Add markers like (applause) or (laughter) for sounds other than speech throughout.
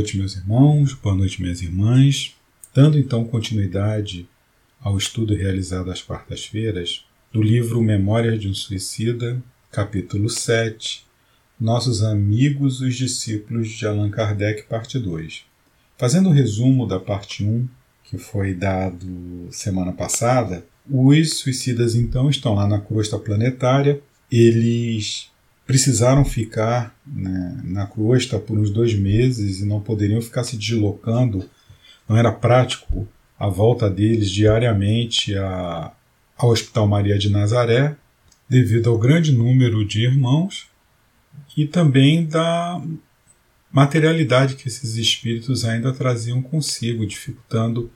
noite, meus irmãos, boa noite, minhas irmãs. Dando então continuidade ao estudo realizado às quartas-feiras do livro Memórias de um Suicida, capítulo 7, Nossos Amigos, os Discípulos de Allan Kardec, parte 2. Fazendo o um resumo da parte 1, que foi dado semana passada, os suicidas então estão lá na crosta planetária, eles precisaram ficar né, na crosta por uns dois meses e não poderiam ficar se deslocando, não era prático a volta deles diariamente a, ao Hospital Maria de Nazaré, devido ao grande número de irmãos e também da materialidade que esses espíritos ainda traziam consigo, dificultando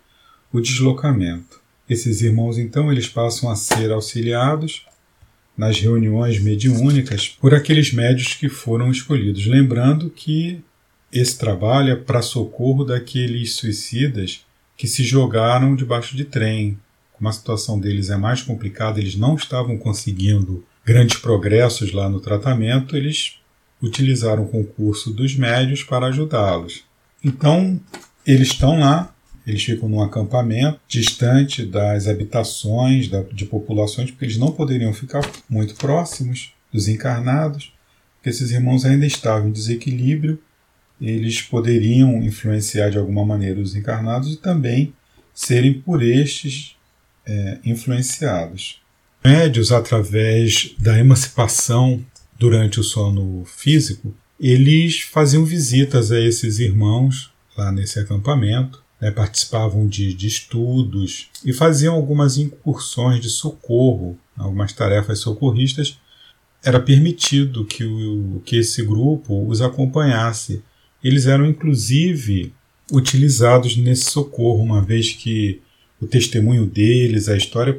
o deslocamento. Esses irmãos então eles passam a ser auxiliados nas reuniões mediúnicas por aqueles médios que foram escolhidos. Lembrando que esse trabalho é para socorro daqueles suicidas que se jogaram debaixo de trem. Como a situação deles é mais complicada, eles não estavam conseguindo grandes progressos lá no tratamento, eles utilizaram o concurso dos médios para ajudá-los. Então, eles estão lá eles ficam num acampamento distante das habitações de populações, porque eles não poderiam ficar muito próximos dos encarnados, porque esses irmãos ainda estavam em desequilíbrio, eles poderiam influenciar de alguma maneira os encarnados e também serem por estes é, influenciados. Médios, através da emancipação durante o sono físico, eles faziam visitas a esses irmãos lá nesse acampamento né, participavam de, de estudos e faziam algumas incursões de socorro, algumas tarefas socorristas. Era permitido que, o, que esse grupo os acompanhasse. Eles eram, inclusive, utilizados nesse socorro, uma vez que o testemunho deles, a história,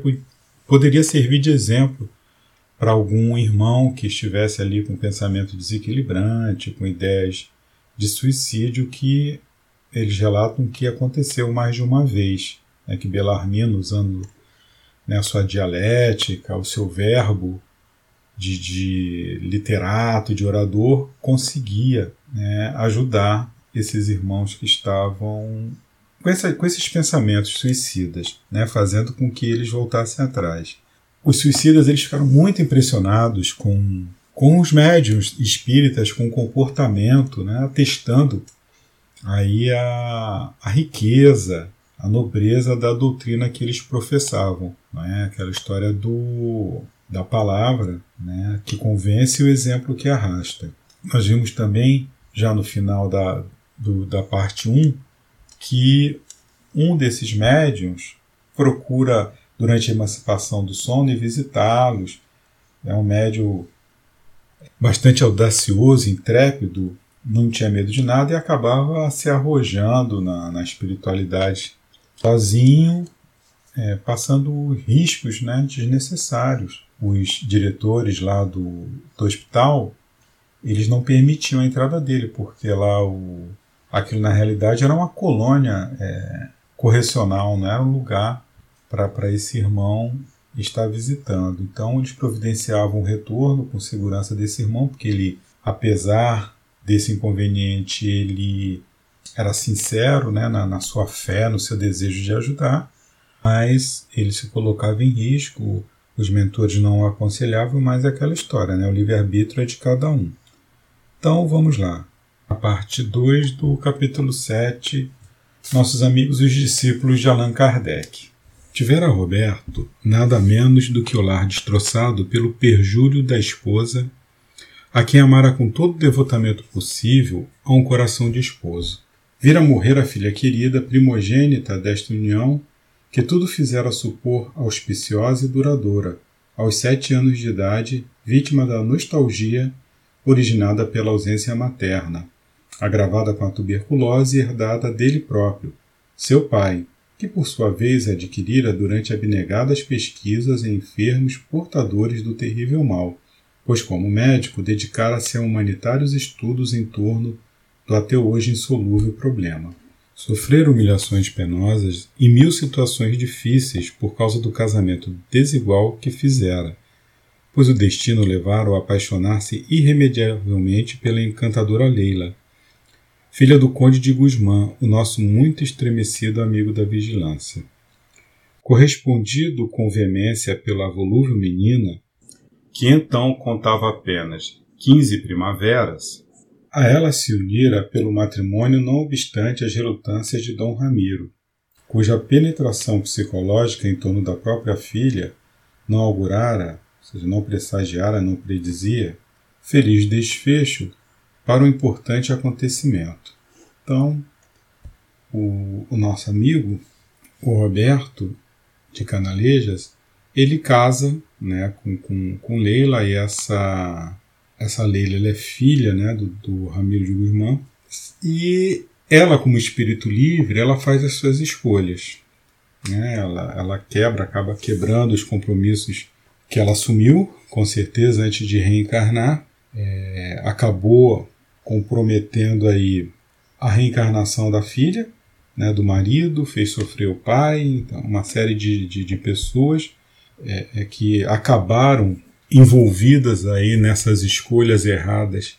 poderia servir de exemplo para algum irmão que estivesse ali com pensamento desequilibrante, com ideias de suicídio, que eles relatam que aconteceu mais de uma vez, né, que Belarmino, usando né, a sua dialética, o seu verbo de, de literato, de orador, conseguia né, ajudar esses irmãos que estavam com, essa, com esses pensamentos suicidas, né, fazendo com que eles voltassem atrás. Os suicidas eles ficaram muito impressionados com, com os médiums espíritas, com o comportamento, né, atestando aí a, a riqueza, a nobreza da doutrina que eles professavam. Não é? Aquela história do, da palavra né? que convence o exemplo que arrasta. Nós vimos também, já no final da, do, da parte 1, que um desses médiums procura, durante a emancipação do sono, e visitá-los. É um médium bastante audacioso, intrépido, não tinha medo de nada e acabava se arrojando na, na espiritualidade sozinho, é, passando riscos né, desnecessários. Os diretores lá do, do hospital eles não permitiam a entrada dele, porque lá o, aquilo na realidade era uma colônia é, correcional, não era um lugar para esse irmão estar visitando. Então eles providenciavam o retorno com segurança desse irmão, porque ele, apesar desse inconveniente ele era sincero né, na, na, sua fé, no seu desejo de ajudar, mas ele se colocava em risco, os mentores não o aconselhavam, mas é aquela história, né, o livre-arbítrio é de cada um. Então vamos lá, a parte 2 do capítulo 7, Nossos Amigos os Discípulos de Allan Kardec. Tivera Roberto nada menos do que o lar destroçado pelo perjúrio da esposa a quem amara com todo o devotamento possível a um coração de esposo. Vira morrer a filha querida, primogênita desta união, que tudo fizera supor auspiciosa e duradoura, aos sete anos de idade, vítima da nostalgia originada pela ausência materna, agravada com a tuberculose herdada dele próprio, seu pai, que por sua vez adquirira durante abnegadas pesquisas em enfermos portadores do terrível mal, pois, como médico, dedicara-se a humanitários estudos em torno do até hoje insolúvel problema. Sofrer humilhações penosas e mil situações difíceis por causa do casamento desigual que fizera, pois o destino levara-o a apaixonar-se irremediavelmente pela encantadora Leila, filha do conde de Guzmã, o nosso muito estremecido amigo da vigilância. Correspondido com veemência pela volúvel menina, que então contava apenas quinze primaveras, a ela se unira pelo matrimônio não obstante as relutâncias de Dom Ramiro, cuja penetração psicológica em torno da própria filha não augurara, ou seja, não pressagiara, não predizia, feliz desfecho para um importante acontecimento. Então, o, o nosso amigo, o Roberto de Canalejas, ele casa né, com, com, com Leila e essa, essa Leila ela é filha né, do, do Ramiro de Guzmán e ela como espírito livre ela faz as suas escolhas né? ela, ela quebra acaba quebrando os compromissos que ela assumiu com certeza antes de reencarnar é, acabou comprometendo aí a reencarnação da filha, né, do marido, fez sofrer o pai, então, uma série de, de, de pessoas é, é, que acabaram envolvidas aí nessas escolhas erradas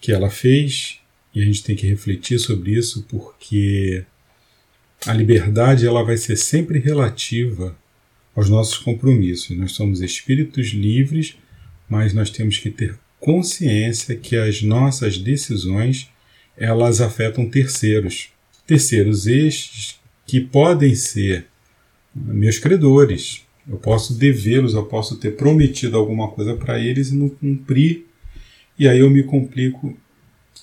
que ela fez, e a gente tem que refletir sobre isso porque a liberdade ela vai ser sempre relativa aos nossos compromissos. Nós somos espíritos livres, mas nós temos que ter consciência que as nossas decisões elas afetam terceiros. Terceiros estes que podem ser meus credores. Eu posso devê-los, eu posso ter prometido alguma coisa para eles e não cumprir, e aí eu me complico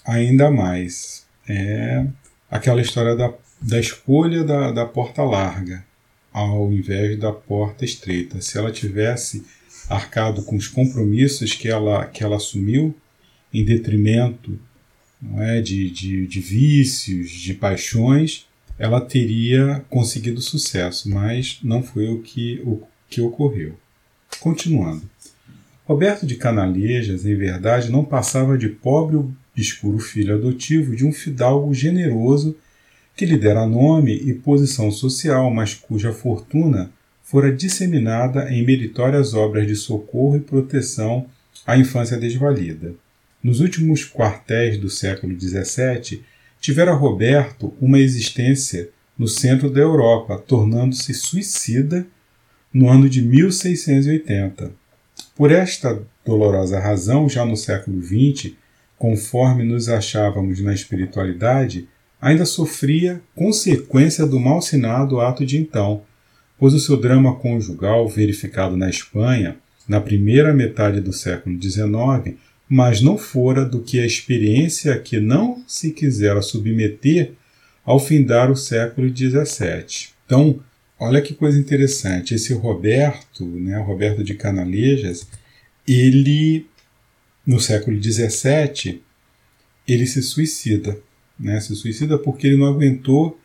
ainda mais. É aquela história da, da escolha da, da porta larga ao invés da porta estreita. Se ela tivesse arcado com os compromissos que ela, que ela assumiu, em detrimento é, de, de, de vícios, de paixões, ela teria conseguido sucesso, mas não foi o que, o que ocorreu. Continuando. Roberto de Canalejas, em verdade, não passava de pobre obscuro filho adotivo de um fidalgo generoso que lhe dera nome e posição social, mas cuja fortuna fora disseminada em meritórias obras de socorro e proteção à infância desvalida. Nos últimos quartéis do século XVII, tivera Roberto uma existência no centro da Europa, tornando-se suicida no ano de 1680. Por esta dolorosa razão, já no século XX, conforme nos achávamos na espiritualidade, ainda sofria consequência do mal sinado ato de então, pois o seu drama conjugal, verificado na Espanha, na primeira metade do século XIX, mas não fora do que a experiência que não se quisera submeter ao findar o século XVII. Então, olha que coisa interessante, esse Roberto, né, Roberto de Canalejas, ele, no século XVII, ele se suicida. Né, se suicida porque ele não aguentou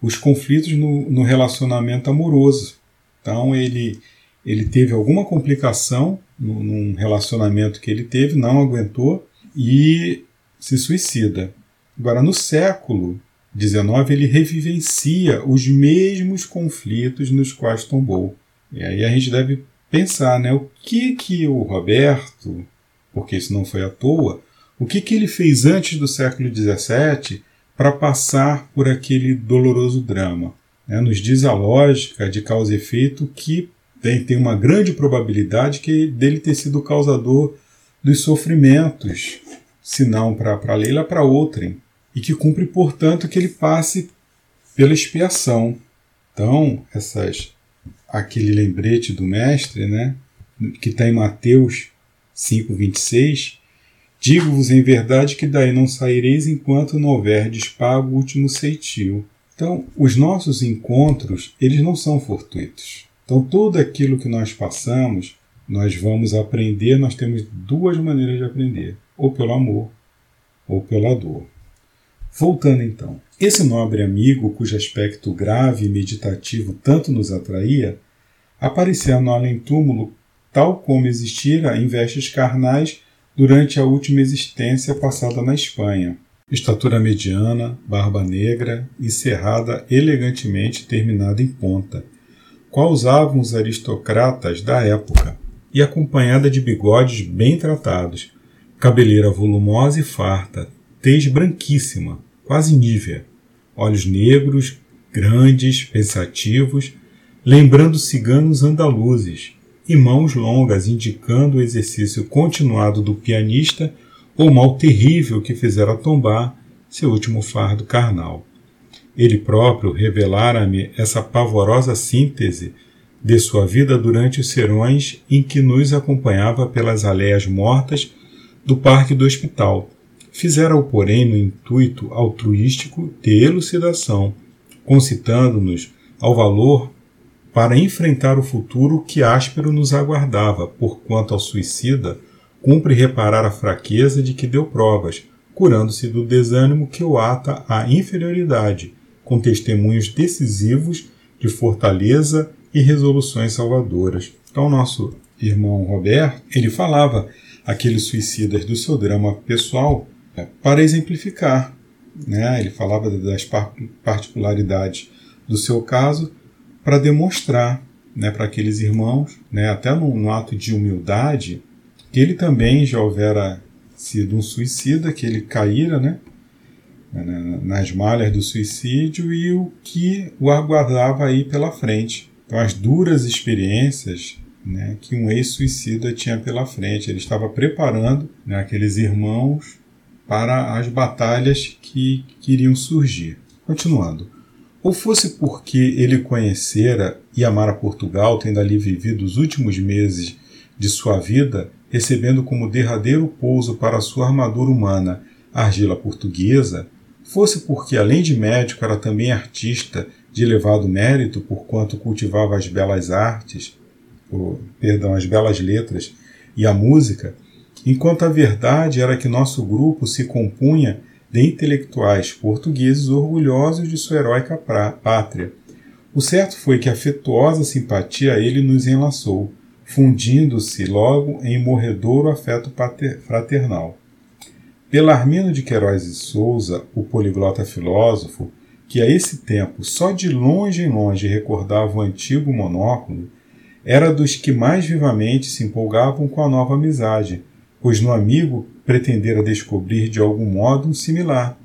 os conflitos no, no relacionamento amoroso. Então, ele, ele teve alguma complicação no, num relacionamento que ele teve, não aguentou e se suicida. Agora, no século XIX, ele revivencia os mesmos conflitos nos quais tombou. E aí a gente deve pensar, né, o que que o Roberto, porque isso não foi à toa, o que que ele fez antes do século XVII para passar por aquele doloroso drama? Né? Nos diz a lógica de causa e efeito que tem, tem uma grande probabilidade que dele ter sido o causador dos sofrimentos, se não para Leila, para outrem, e que cumpre, portanto, que ele passe pela expiação. Então, essas, aquele lembrete do mestre, né, que está em Mateus 5,26, Digo-vos em verdade que daí não saireis enquanto não houverdes pago o último ceitil. Então, os nossos encontros, eles não são fortuitos. Então, tudo aquilo que nós passamos, nós vamos aprender, nós temos duas maneiras de aprender: ou pelo amor, ou pela dor. Voltando então, esse nobre amigo, cujo aspecto grave e meditativo tanto nos atraía, aparecia no além-túmulo tal como existira em vestes carnais durante a última existência passada na Espanha. Estatura mediana, barba negra e cerrada elegantemente terminada em ponta, qual usavam os aristocratas da época, e acompanhada de bigodes bem tratados, cabeleira volumosa e farta, tez branquíssima, quase nívea, olhos negros, grandes, pensativos, lembrando ciganos andaluzes, e mãos longas indicando o exercício continuado do pianista ou mal terrível que fizera tombar seu último fardo carnal. Ele próprio revelara-me essa pavorosa síntese de sua vida durante os serões em que nos acompanhava pelas aleias mortas do parque do hospital. Fizera-o, porém, no intuito altruístico de elucidação, concitando-nos ao valor para enfrentar o futuro que áspero nos aguardava, porquanto ao suicida cumpre reparar a fraqueza de que deu provas, curando-se do desânimo que o ata à inferioridade, com testemunhos decisivos de fortaleza e resoluções salvadoras. Então, nosso irmão Roberto, ele falava aqueles suicidas do seu drama pessoal para exemplificar. Né? Ele falava das particularidades do seu caso para demonstrar né, para aqueles irmãos, né, até no, ato de humildade, que ele também já houvera sido um suicida, que ele caíra né, nas malhas do suicídio e o que o aguardava aí pela frente. Então, as duras experiências né, que um ex-suicida tinha pela frente. Ele estava preparando né, aqueles irmãos para as batalhas que queriam surgir. Continuando. Ou fosse porque ele conhecera e amara Portugal, tendo ali vivido os últimos meses de sua vida, recebendo como derradeiro pouso para sua armadura humana argila portuguesa, fosse porque, além de médico, era também artista de elevado mérito, porquanto cultivava as belas artes, o, perdão, as belas letras e a música, enquanto a verdade era que nosso grupo se compunha de intelectuais portugueses orgulhosos de sua heróica pátria. O certo foi que afetuosa simpatia a ele nos enlaçou, fundindo-se logo em morredouro afeto fraternal. Belarmino de Queiroz e Souza, o poliglota filósofo, que a esse tempo só de longe em longe recordava o antigo monóculo, era dos que mais vivamente se empolgavam com a nova amizade, pois no amigo pretendera descobrir de algum modo um similar.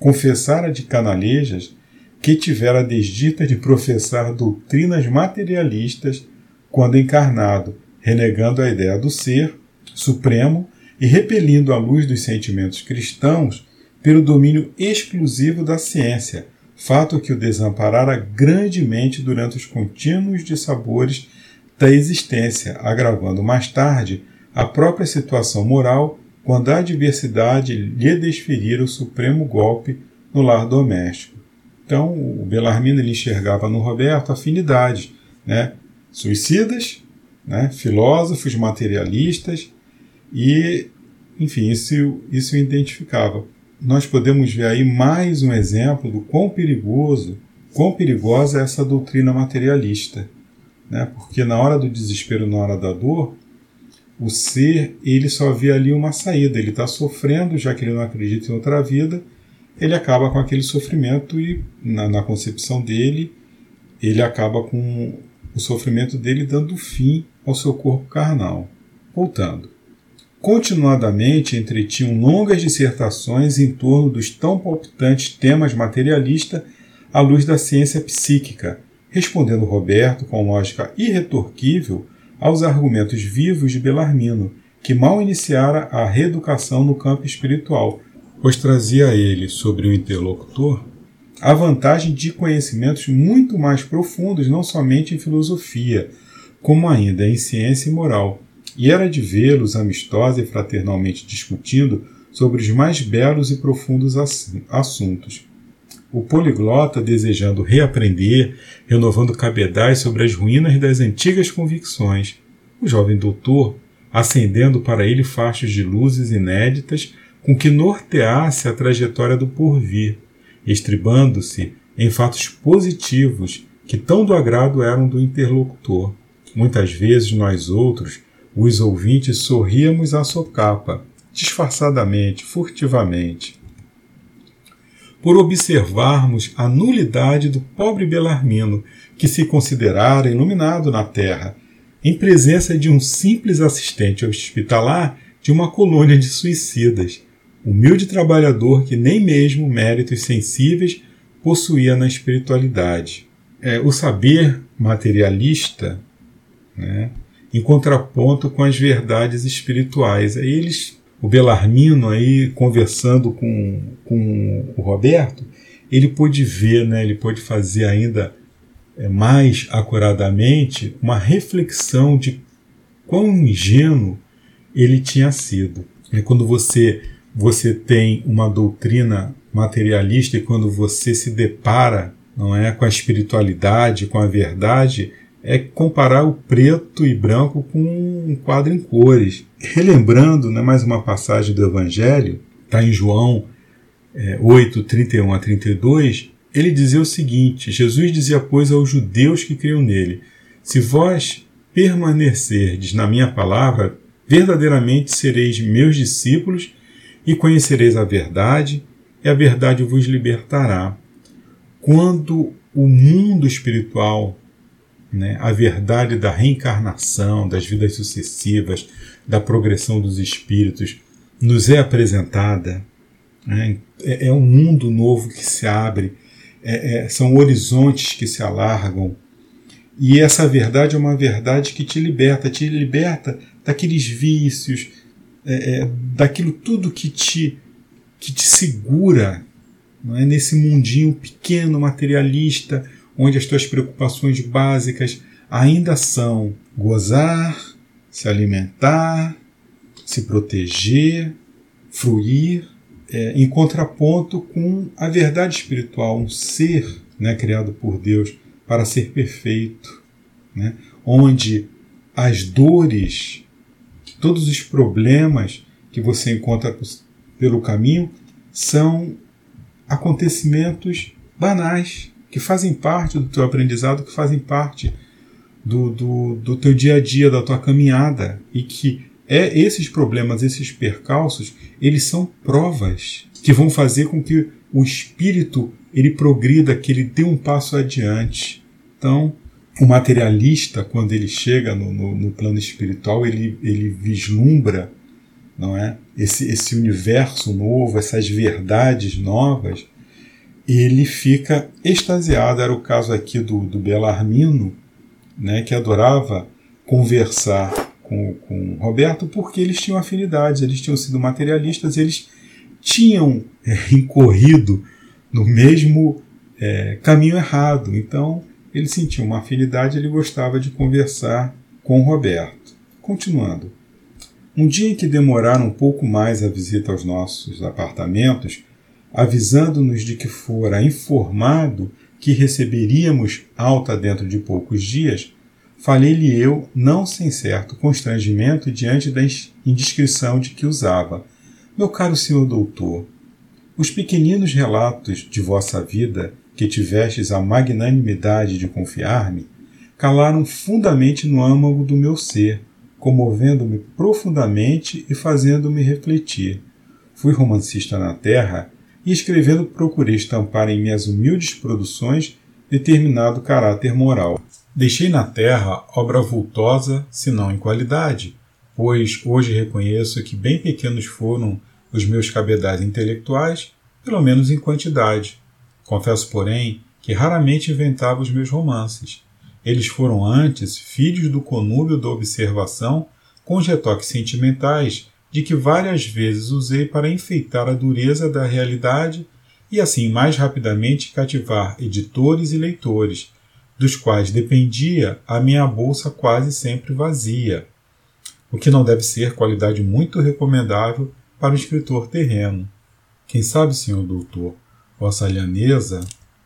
Confessara de canalejas que tivera desdita de professar doutrinas materialistas quando encarnado, renegando a ideia do ser supremo e repelindo a luz dos sentimentos cristãos pelo domínio exclusivo da ciência, fato que o desamparara grandemente durante os contínuos dissabores da existência, agravando mais tarde a própria situação moral quando a adversidade lhe desferira o supremo golpe no lar doméstico. Então, o Belarmino ele enxergava no Roberto afinidades, né? suicidas, né? filósofos materialistas e, enfim, isso, isso identificava. Nós podemos ver aí mais um exemplo do quão perigoso, quão perigosa é essa doutrina materialista né? Porque na hora do desespero, na hora da dor, o ser ele só vê ali uma saída. Ele está sofrendo, já que ele não acredita em outra vida, ele acaba com aquele sofrimento e na, na concepção dele ele acaba com o sofrimento dele dando fim ao seu corpo carnal. Voltando. Continuadamente entretinham longas dissertações em torno dos tão palpitantes temas materialistas à luz da ciência psíquica, respondendo Roberto com lógica irretorquível aos argumentos vivos de Belarmino, que mal iniciara a reeducação no campo espiritual, pois trazia a ele sobre o interlocutor a vantagem de conhecimentos muito mais profundos, não somente em filosofia, como ainda em ciência e moral, e era de vê-los amistosa e fraternalmente discutindo sobre os mais belos e profundos assuntos o poliglota desejando reaprender, renovando cabedais sobre as ruínas das antigas convicções, o jovem doutor acendendo para ele fachos de luzes inéditas com que norteasse a trajetória do porvir, estribando-se em fatos positivos que tão do agrado eram do interlocutor. Muitas vezes nós outros, os ouvintes, sorríamos à socapa, disfarçadamente, furtivamente por observarmos a nulidade do pobre Belarmino, que se considerara iluminado na terra, em presença de um simples assistente hospitalar de uma colônia de suicidas, humilde trabalhador que nem mesmo méritos sensíveis possuía na espiritualidade. É, o saber materialista, né, em contraponto com as verdades espirituais. Eles, o Belarmino aí conversando com, com o Roberto, ele pôde ver, né, ele pôde fazer ainda é, mais acuradamente uma reflexão de quão ingênuo ele tinha sido. É quando você você tem uma doutrina materialista e quando você se depara, não é, com a espiritualidade, com a verdade, é comparar o preto e branco com um quadro em cores. Relembrando, né, mais uma passagem do Evangelho, está em João é, 8, 31 a 32, ele dizia o seguinte: Jesus dizia, pois, aos judeus que criam nele: Se vós permanecerdes na minha palavra, verdadeiramente sereis meus discípulos e conhecereis a verdade, e a verdade vos libertará. Quando o mundo espiritual, né, a verdade da reencarnação, das vidas sucessivas, da progressão dos espíritos, nos é apresentada, né, é, é, um mundo novo que se abre, é, é, são horizontes que se alargam. E essa verdade é uma verdade que te liberta, te liberta daqueles vícios, é, é, daquilo tudo que te, que te segura não é? nesse mundinho pequeno, materialista, onde as tuas preocupações básicas ainda são gozar, se alimentar, se proteger, fruir, é, em contraponto com a verdade espiritual, um ser né, criado por Deus para ser perfeito, né, onde as dores Todos os problemas que você encontra pelo caminho são acontecimentos banais que fazem parte do teu aprendizado, que fazem parte do, do, do teu dia a dia, da tua caminhada e que é esses problemas, esses percalços, eles são provas que vão fazer com que o espírito ele progrida, que ele dê um passo adiante. Então, o materialista, quando ele chega no, no, no, plano espiritual, ele, ele vislumbra não é? esse, esse universo novo, essas verdades novas, ele fica extasiado. Era o caso aqui do, do Belarmino, né, que adorava conversar com, com Roberto porque eles tinham afinidades, eles tinham sido materialistas, eles tinham é, incorrido no mesmo é, caminho errado. Então, ele sentia uma afinidade ele gostava de conversar com Roberto. Continuando. Um dia em que demoraram um pouco mais a visita aos nossos apartamentos, avisando-nos de que fora informado que receberíamos alta dentro de poucos dias, falei-lhe eu, não sem certo constrangimento diante da indiscrição de que usava. Meu caro senhor doutor, os pequeninos relatos de vossa vida que tivestes a magnanimidade de confiar-me, calaram fundamente no âmago do meu ser, comovendo-me profundamente e fazendo-me refletir. Fui romancista na terra e escrevendo procurei estampar em minhas humildes produções determinado caráter moral. Deixei na terra obra vultosa, se não em qualidade, pois hoje reconheço que bem pequenos foram os meus cabedais intelectuais, pelo menos em quantidade, Confesso, porém, que raramente inventava os meus romances. Eles foram antes filhos do conúbio da observação com os retoques sentimentais de que várias vezes usei para enfeitar a dureza da realidade e assim mais rapidamente cativar editores e leitores, dos quais dependia a minha bolsa quase sempre vazia, o que não deve ser qualidade muito recomendável para um escritor terreno. Quem sabe, senhor doutor, Vossa lhaneza,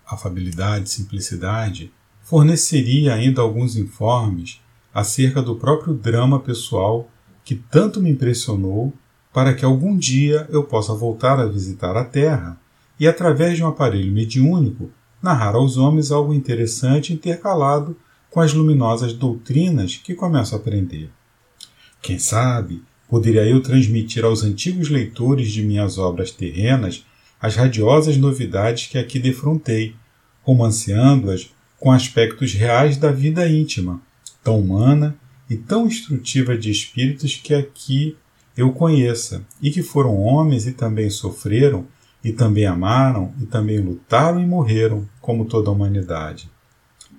afabilidade, simplicidade, forneceria ainda alguns informes acerca do próprio drama pessoal que tanto me impressionou para que algum dia eu possa voltar a visitar a Terra e, através de um aparelho mediúnico, narrar aos homens algo interessante intercalado com as luminosas doutrinas que começo a aprender. Quem sabe, poderia eu transmitir aos antigos leitores de minhas obras terrenas as radiosas novidades que aqui defrontei, romanceando-as com aspectos reais da vida íntima, tão humana e tão instrutiva de espíritos que aqui eu conheça, e que foram homens e também sofreram, e também amaram, e também lutaram e morreram, como toda a humanidade.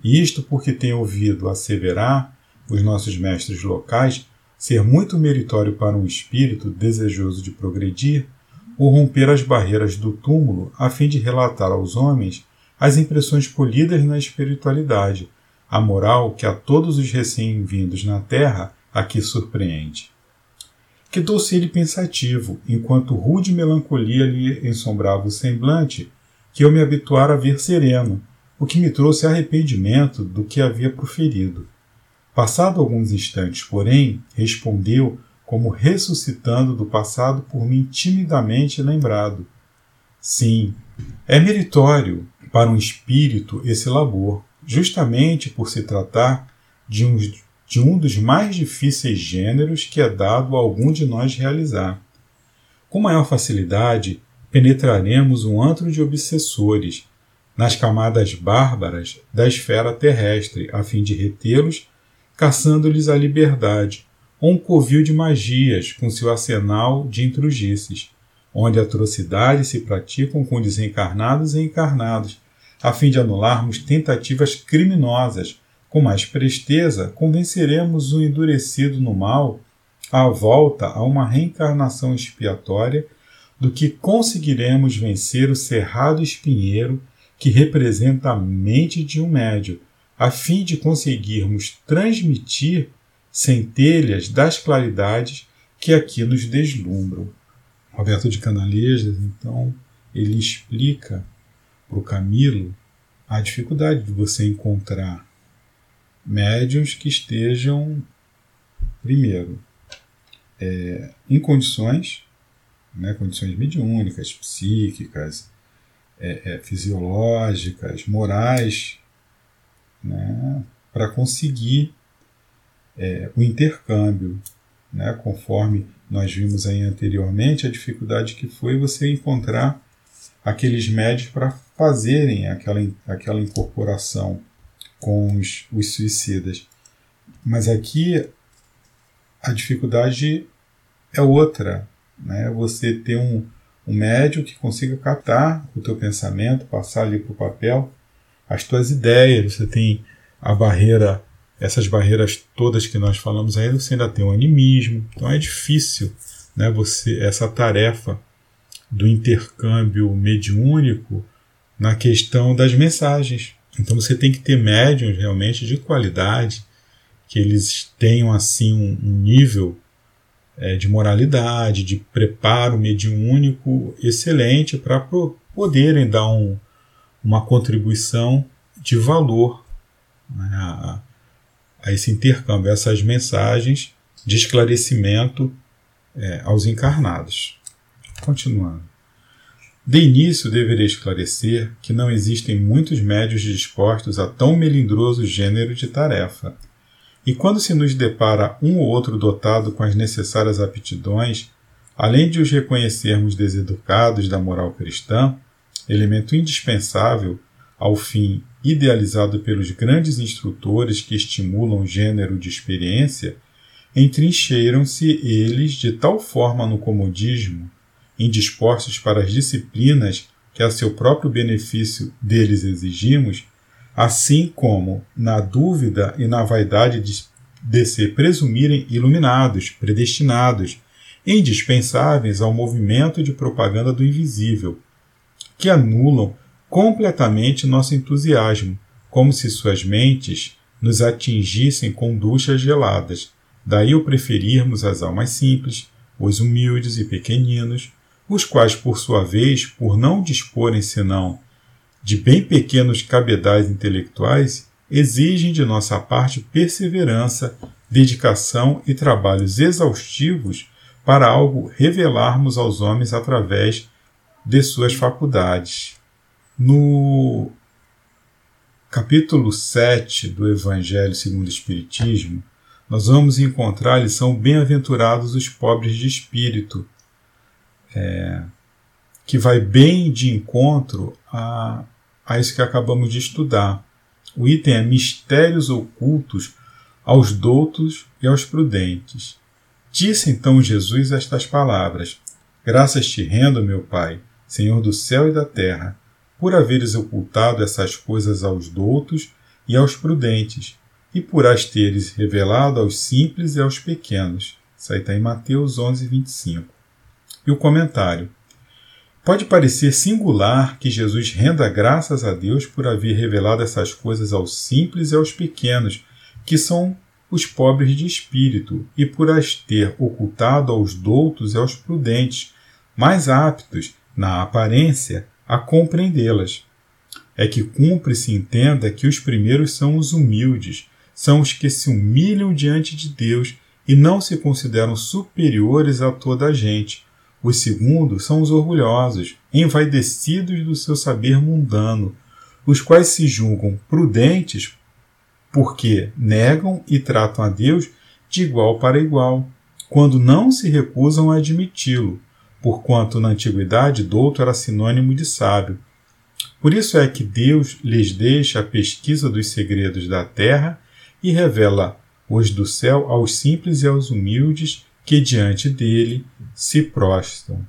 Isto porque tenho ouvido asseverar os nossos mestres locais ser muito meritório para um espírito desejoso de progredir o romper as barreiras do túmulo a fim de relatar aos homens as impressões polidas na espiritualidade, a moral que a todos os recém-vindos na terra aqui surpreende. Quedou-se ele pensativo, enquanto rude melancolia lhe ensombrava o semblante, que eu me habituara a ver sereno, o que me trouxe arrependimento do que havia proferido. Passado alguns instantes, porém, respondeu como ressuscitando do passado por mim timidamente lembrado. Sim, é meritório para um espírito esse labor, justamente por se tratar de um, de um dos mais difíceis gêneros que é dado a algum de nós realizar. Com maior facilidade, penetraremos um antro de obsessores nas camadas bárbaras da esfera terrestre, a fim de retê-los, caçando-lhes a liberdade, ou um covil de magias com seu arsenal de intrugices, onde atrocidades se praticam com desencarnados e encarnados, a fim de anularmos tentativas criminosas. Com mais presteza, convenceremos o endurecido no mal à volta a uma reencarnação expiatória do que conseguiremos vencer o cerrado espinheiro que representa a mente de um médio, a fim de conseguirmos transmitir centelhas das claridades que aqui nos deslumbram. Roberto de Canalejas, então, ele explica para o Camilo a dificuldade de você encontrar médiums que estejam, primeiro, é, em condições, né, condições mediúnicas, psíquicas, é, é, fisiológicas, morais, né, para conseguir é, o intercâmbio, né, conforme nós vimos aí anteriormente, a dificuldade que foi você encontrar aqueles médios para fazerem aquela, aquela incorporação com os, os suicidas. Mas aqui a dificuldade é outra, né? Você ter um, um médio que consiga captar o teu pensamento, passar ali para o papel as tuas ideias. Você tem a barreira essas barreiras todas que nós falamos aí, você ainda tem o animismo. Então é difícil né, você essa tarefa do intercâmbio mediúnico na questão das mensagens. Então você tem que ter médiums realmente de qualidade, que eles tenham assim um, nível é, de moralidade, de preparo mediúnico excelente para poderem dar um, uma contribuição de valor né, a, a esse intercâmbio, a essas mensagens de esclarecimento é, aos encarnados. Continuando. De início, deveria esclarecer que não existem muitos médios dispostos a tão melindroso gênero de tarefa. E quando se nos depara um ou outro dotado com as necessárias aptidões, além de os reconhecermos deseducados da moral cristã, elemento indispensável ao fim idealizado pelos grandes instrutores que estimulam o gênero de experiência, entrincheiram-se eles de tal forma no comodismo, indispostos para as disciplinas que a seu próprio benefício deles exigimos, assim como na dúvida e na vaidade de, de se presumirem iluminados, predestinados, indispensáveis ao movimento de propaganda do invisível, que anulam completamente nosso entusiasmo, como se suas mentes nos atingissem com duchas geladas. Daí o preferirmos as almas simples, os humildes e pequeninos, os quais, por sua vez, por não disporem senão de bem pequenos cabedais intelectuais, exigem de nossa parte perseverança, dedicação e trabalhos exaustivos para algo revelarmos aos homens através de suas faculdades. No capítulo 7 do Evangelho segundo o Espiritismo, nós vamos encontrar a lição Bem-aventurados os pobres de espírito, é, que vai bem de encontro a, a isso que acabamos de estudar. O item é Mistérios ocultos aos doutos e aos prudentes, Disse então Jesus estas palavras: Graças te rendo, meu Pai, Senhor do céu e da terra, por haveres ocultado essas coisas aos doutos e aos prudentes, e por as teres revelado aos simples e aos pequenos. Isso aí está em Mateus 11, 25. E o comentário. Pode parecer singular que Jesus renda graças a Deus por haver revelado essas coisas aos simples e aos pequenos, que são os pobres de espírito, e por as ter ocultado aos doutos e aos prudentes, mais aptos, na aparência, a compreendê-las. É que cumpre se entenda que os primeiros são os humildes, são os que se humilham diante de Deus e não se consideram superiores a toda a gente. Os segundos são os orgulhosos, envaidecidos do seu saber mundano, os quais se julgam prudentes porque negam e tratam a Deus de igual para igual, quando não se recusam a admiti-lo, porquanto na antiguidade douto era sinônimo de sábio. Por isso é que Deus lhes deixa a pesquisa dos segredos da terra e revela os do céu aos simples e aos humildes que diante dele se prostram.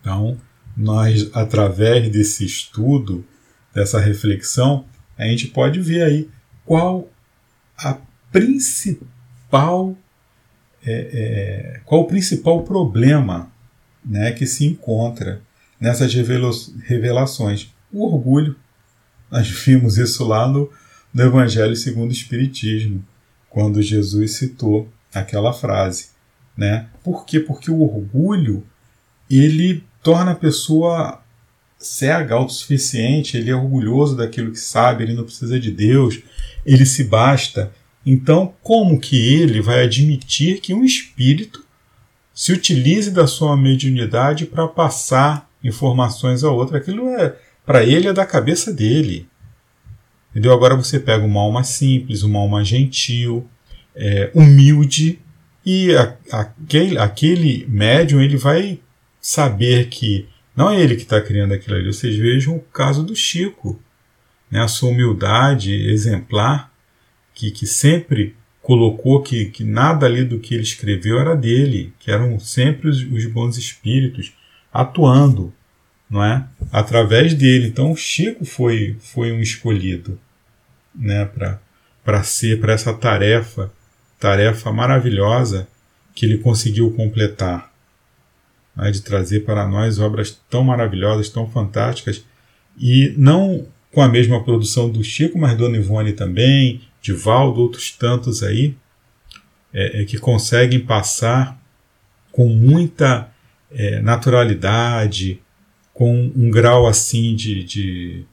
Então, nós, através desse estudo, dessa reflexão, a gente pode ver aí qual a principal é, é, qual o principal problema né, que se encontra nessas revelações? O orgulho. Nós (laughs) vimos isso lá no, no Evangelho segundo o Espiritismo, quando Jesus citou aquela frase. Né? Por quê? Porque o orgulho ele torna a pessoa cega, autossuficiente, ele é orgulhoso daquilo que sabe, ele não precisa de Deus, ele se basta. Então, como que ele vai admitir que um espírito se utilize da sua mediunidade para passar informações a outra? Aquilo é, para ele, é da cabeça dele. Entendeu? Agora você pega uma alma simples, uma alma gentil, é, humilde, e a, aquele, aquele médium ele vai saber que não é ele que está criando aquilo ali. Vocês vejam o caso do Chico né, a sua humildade exemplar, que, que sempre colocou que, que nada ali do que ele escreveu era dele, que eram sempre os, os bons espíritos atuando, não é? Através dele. Então, Chico foi, foi um escolhido, né, para ser para essa tarefa, tarefa maravilhosa que ele conseguiu completar, né, de trazer para nós obras tão maravilhosas, tão fantásticas e não com a mesma produção do Chico, mas Dona Ivone também, de Valdo, outros tantos aí, é, é, que conseguem passar com muita é, naturalidade, com um grau assim de, de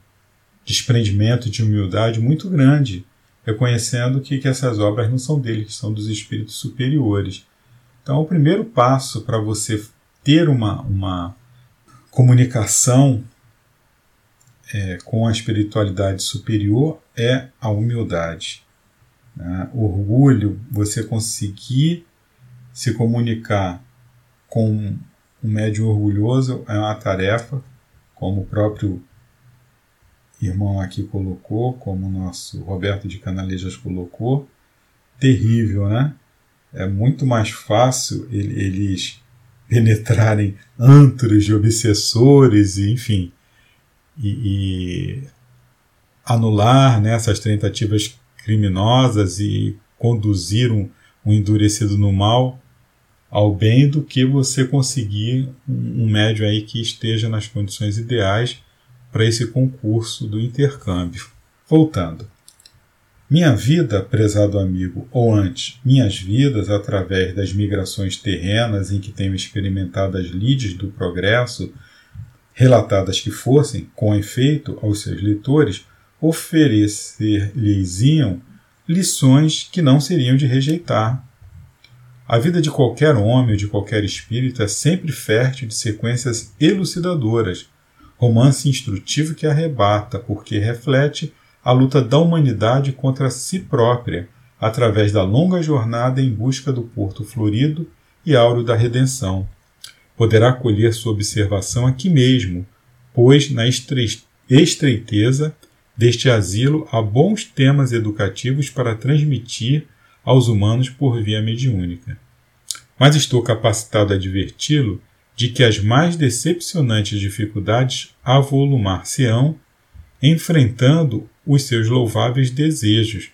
desprendimento, de humildade muito grande, reconhecendo que, que essas obras não são dele, que são dos espíritos superiores. Então, o primeiro passo para você ter uma, uma comunicação é, com a espiritualidade superior é a humildade. Né? Orgulho, você conseguir se comunicar com um médium orgulhoso é uma tarefa, como o próprio irmão aqui colocou, como o nosso Roberto de Canalejas colocou, terrível, né? É muito mais fácil eles (laughs) penetrarem antros de obsessores, e, enfim, e, e anular né, essas tentativas criminosas e conduzir um, um endurecido no mal ao bem do que você conseguir um, um médio aí que esteja nas condições ideais para esse concurso do intercâmbio. Voltando. Minha vida, prezado amigo, ou antes, minhas vidas através das migrações terrenas em que tenho experimentado as lides do progresso relatadas que fossem, com efeito, aos seus leitores, oferecer-lhes-iam lições que não seriam de rejeitar. A vida de qualquer homem ou de qualquer espírito é sempre fértil de sequências elucidadoras, romance instrutivo que arrebata, porque reflete a luta da humanidade contra si própria, através da longa jornada em busca do porto florido e áureo da redenção poderá colher sua observação aqui mesmo, pois na estreiteza deste asilo há bons temas educativos para transmitir aos humanos por via mediúnica. mas estou capacitado a adverti-lo de que as mais decepcionantes dificuldades avolumar-se-ão, enfrentando os seus louváveis desejos,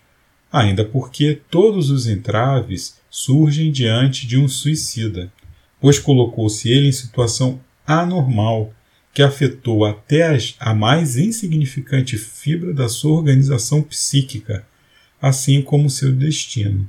ainda porque todos os entraves surgem diante de um suicida, pois colocou-se ele em situação anormal que afetou até as, a mais insignificante fibra da sua organização psíquica, assim como seu destino.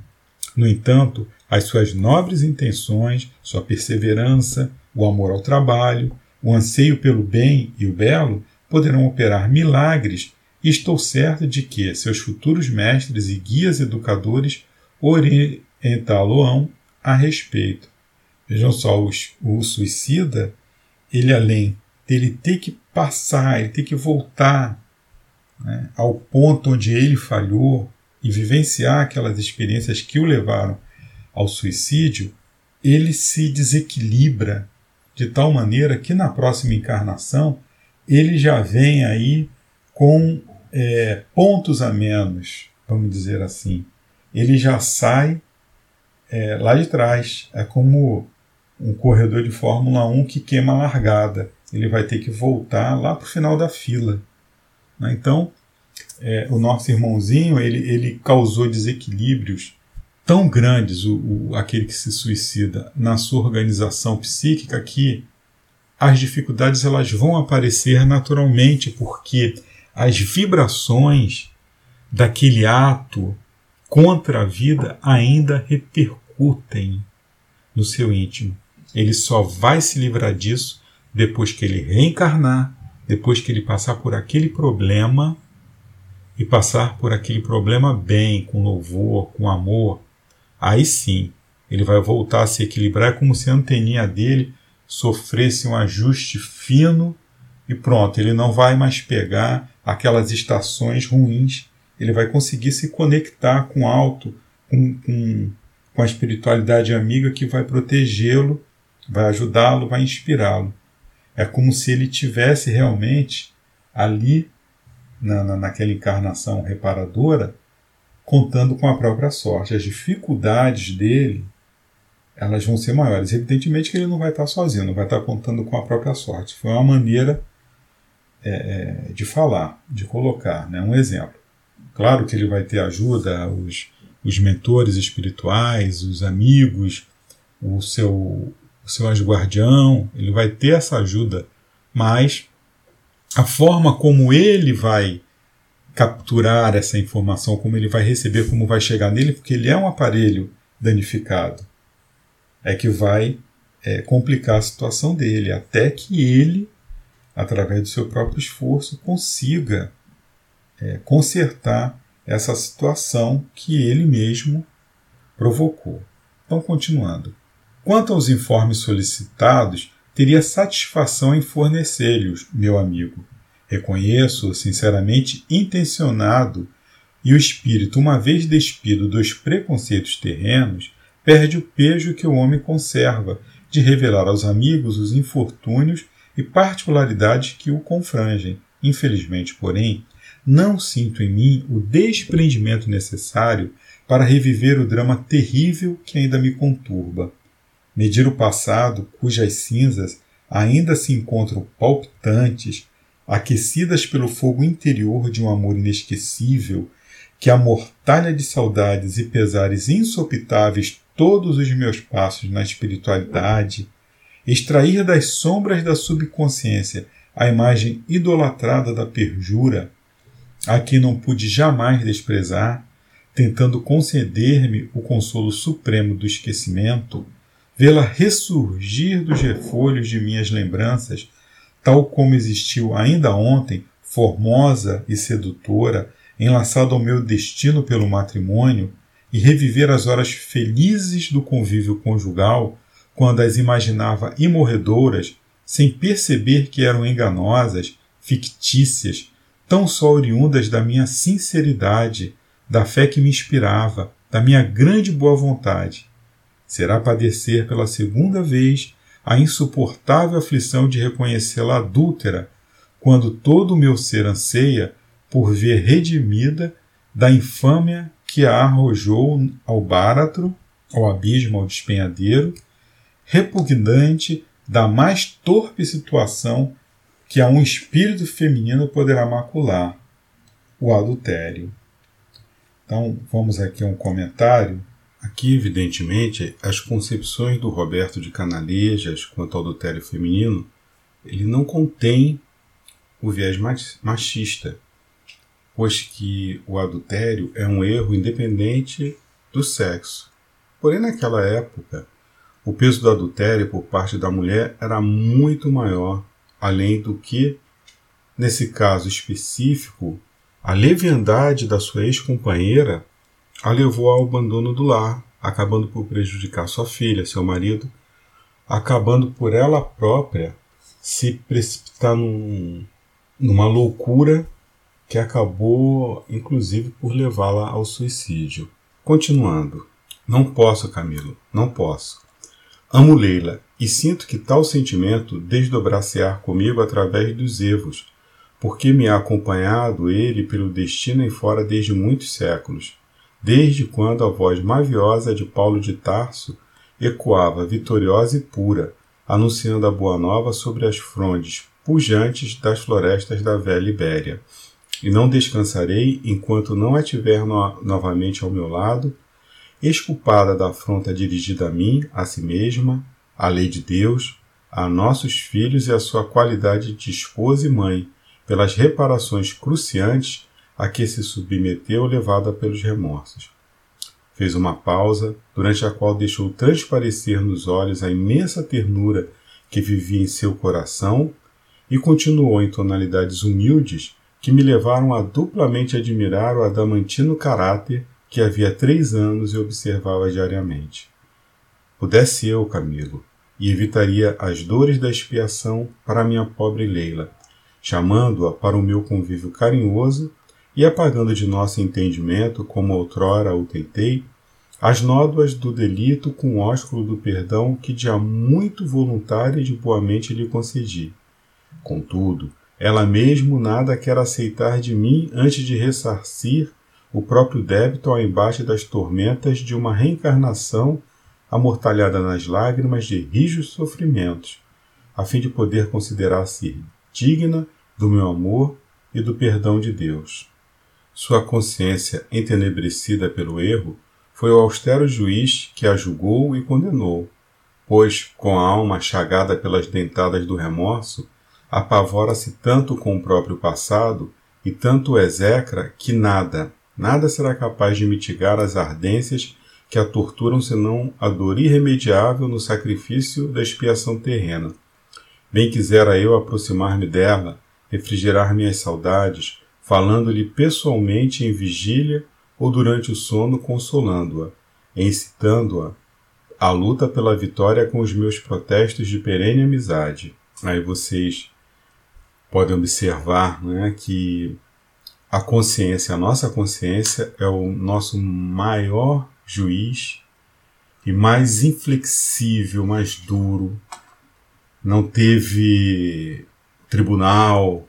No entanto, as suas nobres intenções, sua perseverança, o amor ao trabalho, o anseio pelo bem e o belo poderão operar milagres, e estou certo de que seus futuros mestres e guias educadores orientá-lo-ão a respeito. Vejam só, o, o suicida, ele além dele ter que passar, ele ter que voltar né, ao ponto onde ele falhou e vivenciar aquelas experiências que o levaram ao suicídio, ele se desequilibra de tal maneira que na próxima encarnação ele já vem aí com é, pontos a menos, vamos dizer assim. Ele já sai é, lá de trás. É como um corredor de Fórmula 1 que queima a largada. Ele vai ter que voltar lá para o final da fila. Né? Então, é, o nosso irmãozinho ele, ele causou desequilíbrios tão grandes, o, o, aquele que se suicida, na sua organização psíquica, que as dificuldades elas vão aparecer naturalmente, porque as vibrações daquele ato contra a vida ainda repercutem no seu íntimo. Ele só vai se livrar disso depois que ele reencarnar, depois que ele passar por aquele problema e passar por aquele problema bem, com louvor, com amor, aí sim ele vai voltar a se equilibrar, é como se a anteninha dele sofresse um ajuste fino e pronto, ele não vai mais pegar aquelas estações ruins, ele vai conseguir se conectar com alto, com, com, com a espiritualidade amiga que vai protegê-lo, vai ajudá-lo, vai inspirá-lo. É como se ele tivesse realmente ali na, na, naquela encarnação reparadora, contando com a própria sorte. As dificuldades dele elas vão ser maiores. Evidentemente que ele não vai estar sozinho, não vai estar contando com a própria sorte. Foi uma maneira é, é, de falar, de colocar, né? um exemplo. Claro que ele vai ter ajuda, os, os mentores espirituais, os amigos, o seu, o seu anjo guardião, ele vai ter essa ajuda, mas a forma como ele vai capturar essa informação, como ele vai receber, como vai chegar nele, porque ele é um aparelho danificado, é que vai é, complicar a situação dele, até que ele, através do seu próprio esforço, consiga é, consertar essa situação que ele mesmo provocou. Então, continuando. Quanto aos informes solicitados, teria satisfação em fornecer-lhes, meu amigo. Reconheço, sinceramente, intencionado, e o espírito, uma vez despido dos preconceitos terrenos, perde o pejo que o homem conserva de revelar aos amigos os infortúnios e particularidades que o confrangem. Infelizmente, porém, não sinto em mim o desprendimento necessário para reviver o drama terrível que ainda me conturba. Medir o passado, cujas cinzas ainda se encontram palpitantes, aquecidas pelo fogo interior de um amor inesquecível, que amortalha de saudades e pesares insopitáveis todos os meus passos na espiritualidade, extrair das sombras da subconsciência a imagem idolatrada da perjura, a que não pude jamais desprezar, tentando conceder-me o consolo supremo do esquecimento, vê-la ressurgir dos refolhos de minhas lembranças, tal como existiu ainda ontem, formosa e sedutora, enlaçada ao meu destino pelo matrimônio, e reviver as horas felizes do convívio conjugal, quando as imaginava imorredoras, sem perceber que eram enganosas, fictícias, tão só oriundas da minha sinceridade, da fé que me inspirava, da minha grande boa vontade. Será padecer pela segunda vez a insuportável aflição de reconhecê-la adúltera, quando todo o meu ser anseia por ver redimida da infâmia que a arrojou ao báratro, ao abismo, ao despenhadeiro, repugnante da mais torpe situação que a um espírito feminino poderá macular: o adultério. Então, vamos aqui a um comentário. Aqui, evidentemente, as concepções do Roberto de Canalejas quanto ao adultério feminino, ele não contém o viés machista, pois que o adultério é um erro independente do sexo. Porém, naquela época, o peso do adultério por parte da mulher era muito maior, além do que, nesse caso específico, a leviandade da sua ex-companheira a levou ao abandono do lar, acabando por prejudicar sua filha, seu marido, acabando por ela própria se precipitar num, numa loucura que acabou, inclusive, por levá-la ao suicídio. Continuando. Não posso, Camilo, não posso. Amo Leila e sinto que tal sentimento desdobrar-se-á comigo através dos evos, porque me ha acompanhado ele pelo destino em fora desde muitos séculos, desde quando a voz maviosa de Paulo de Tarso ecoava vitoriosa e pura, anunciando a boa nova sobre as frondes pujantes das florestas da velha Ibéria. E não descansarei enquanto não a tiver no novamente ao meu lado, esculpada da afronta dirigida a mim, a si mesma, à lei de Deus, a nossos filhos e a sua qualidade de esposa e mãe, pelas reparações cruciantes a que se submeteu levada pelos remorsos. Fez uma pausa, durante a qual deixou transparecer nos olhos a imensa ternura que vivia em seu coração, e continuou em tonalidades humildes que me levaram a duplamente admirar o adamantino caráter que havia três anos eu observava diariamente. Pudesse eu, Camilo, e evitaria as dores da expiação para minha pobre Leila, chamando-a para o meu convívio carinhoso e apagando de nosso entendimento, como outrora o tentei, as nódoas do delito com o ósculo do perdão que de muito voluntária e de boamente lhe concedi. Contudo, ela mesmo nada quer aceitar de mim antes de ressarcir o próprio débito ao embate das tormentas de uma reencarnação amortalhada nas lágrimas de rijos sofrimentos, a fim de poder considerar-se digna do meu amor e do perdão de Deus. Sua consciência entenebrecida pelo erro foi o austero juiz que a julgou e condenou, pois, com a alma chagada pelas dentadas do remorso, apavora-se tanto com o próprio passado e tanto execra que nada, nada será capaz de mitigar as ardências que a torturam senão a dor irremediável no sacrifício da expiação terrena. Bem quisera eu aproximar-me dela, refrigerar minhas saudades, falando-lhe pessoalmente em vigília ou durante o sono, consolando-a, incitando-a à luta pela vitória com os meus protestos de perene amizade. Aí vocês podem observar né, que a consciência, a nossa consciência, é o nosso maior juiz e mais inflexível, mais duro, não teve tribunal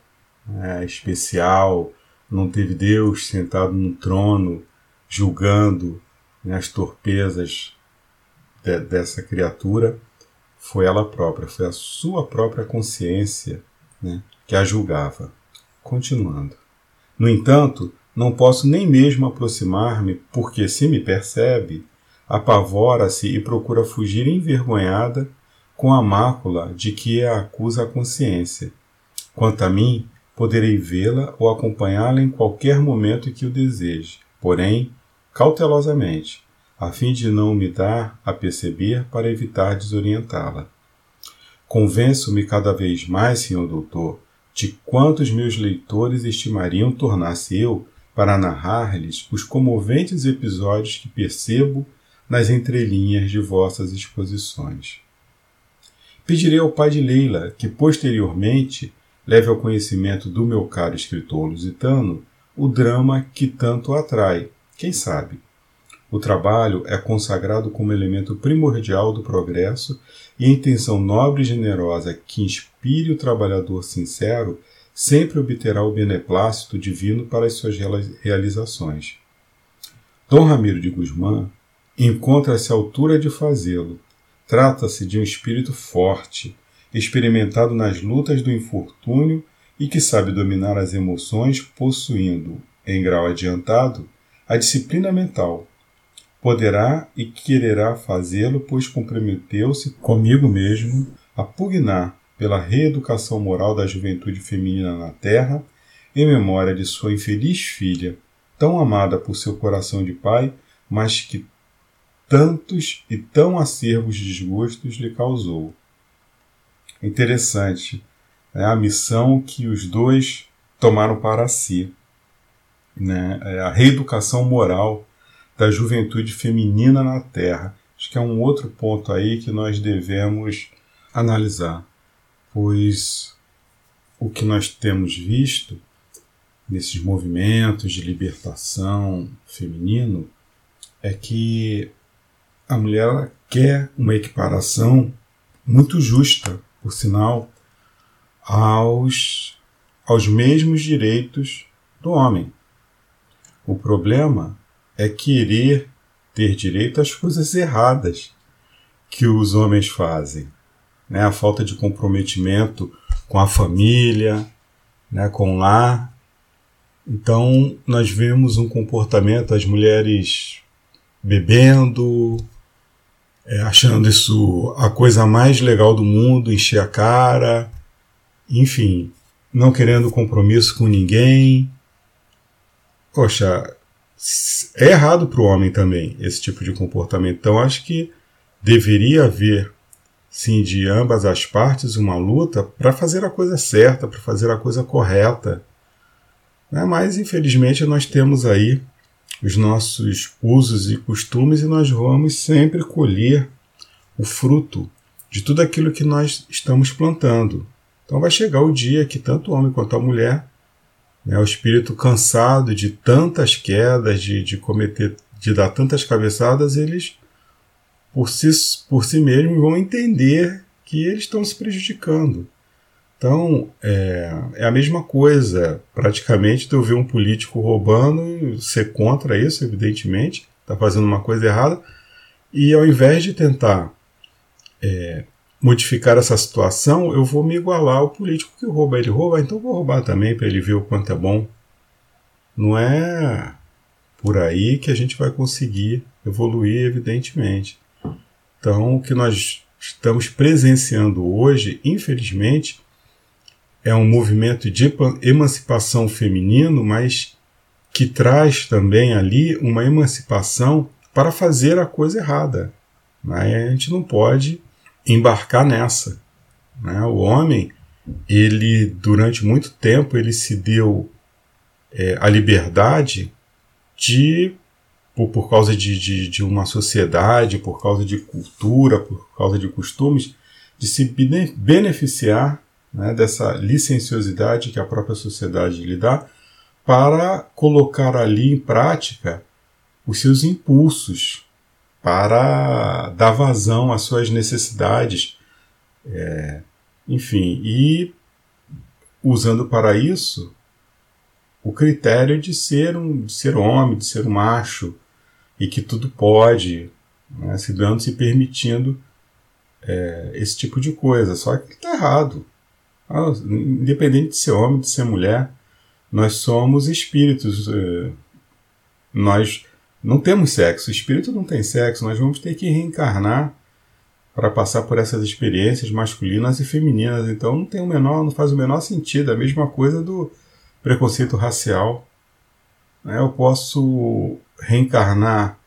é, especial, não teve Deus sentado no trono julgando né, as torpezas de, dessa criatura, foi ela própria, foi a sua própria consciência né, que a julgava. Continuando. No entanto, não posso nem mesmo aproximar-me, porque se me percebe, apavora-se e procura fugir envergonhada com a mácula de que a acusa a consciência. Quanto a mim, poderei vê-la ou acompanhá-la em qualquer momento que o deseje, porém, cautelosamente, a fim de não me dar a perceber para evitar desorientá-la. Convenço-me cada vez mais, senhor doutor, de quantos meus leitores estimariam tornar-se eu para narrar-lhes os comoventes episódios que percebo nas entrelinhas de vossas exposições. Pedirei ao pai de Leila que, posteriormente, leve ao conhecimento do meu caro escritor lusitano o drama que tanto atrai, quem sabe. O trabalho é consagrado como elemento primordial do progresso e a intenção nobre e generosa que inspire o trabalhador sincero sempre obterá o beneplácito divino para as suas realizações. Dom Ramiro de Guzmán encontra-se à altura de fazê-lo, Trata-se de um espírito forte, experimentado nas lutas do infortúnio e que sabe dominar as emoções, possuindo, em grau adiantado, a disciplina mental. Poderá e quererá fazê-lo, pois comprometeu-se comigo mesmo a pugnar pela reeducação moral da juventude feminina na Terra, em memória de sua infeliz filha, tão amada por seu coração de pai, mas que tantos e tão acerbos desgostos lhe causou. Interessante é a missão que os dois tomaram para si, né? É a reeducação moral da juventude feminina na Terra. Acho que é um outro ponto aí que nós devemos analisar, pois o que nós temos visto nesses movimentos de libertação feminino é que a mulher quer uma equiparação muito justa, por sinal, aos, aos mesmos direitos do homem. O problema é querer ter direito às coisas erradas que os homens fazem. Né? A falta de comprometimento com a família, né? com o lar. Então, nós vemos um comportamento, as mulheres bebendo, é, achando isso a coisa mais legal do mundo, encher a cara, enfim, não querendo compromisso com ninguém. Poxa, é errado para o homem também esse tipo de comportamento. Então acho que deveria haver, sim, de ambas as partes uma luta para fazer a coisa certa, para fazer a coisa correta. Né? Mas infelizmente nós temos aí os nossos usos e costumes e nós vamos sempre colher o fruto de tudo aquilo que nós estamos plantando. Então vai chegar o dia que tanto o homem quanto a mulher, né, o espírito cansado de tantas quedas, de, de cometer, de dar tantas cabeçadas, eles por si, por si mesmos vão entender que eles estão se prejudicando. Então, é, é a mesma coisa, praticamente, de eu ver um político roubando, ser contra isso, evidentemente, está fazendo uma coisa errada, e ao invés de tentar é, modificar essa situação, eu vou me igualar ao político que rouba. Ele rouba, então vou roubar também para ele ver o quanto é bom. Não é por aí que a gente vai conseguir evoluir, evidentemente. Então, o que nós estamos presenciando hoje, infelizmente, é um movimento de emancipação feminino, mas que traz também ali uma emancipação para fazer a coisa errada. Né? A gente não pode embarcar nessa. Né? O homem, ele durante muito tempo, ele se deu é, a liberdade de, por, por causa de, de, de uma sociedade, por causa de cultura, por causa de costumes, de se beneficiar né, dessa licenciosidade que a própria sociedade lhe dá, para colocar ali em prática os seus impulsos, para dar vazão às suas necessidades, é, enfim, e usando para isso o critério de ser um de ser homem, de ser um macho e que tudo pode, né, se dando, se permitindo é, esse tipo de coisa. Só que está errado. Ah, independente de ser homem, de ser mulher, nós somos espíritos. Eh, nós não temos sexo. O espírito não tem sexo. Nós vamos ter que reencarnar para passar por essas experiências masculinas e femininas. Então não tem o menor, não faz o menor sentido. A mesma coisa do preconceito racial. Né? Eu posso reencarnar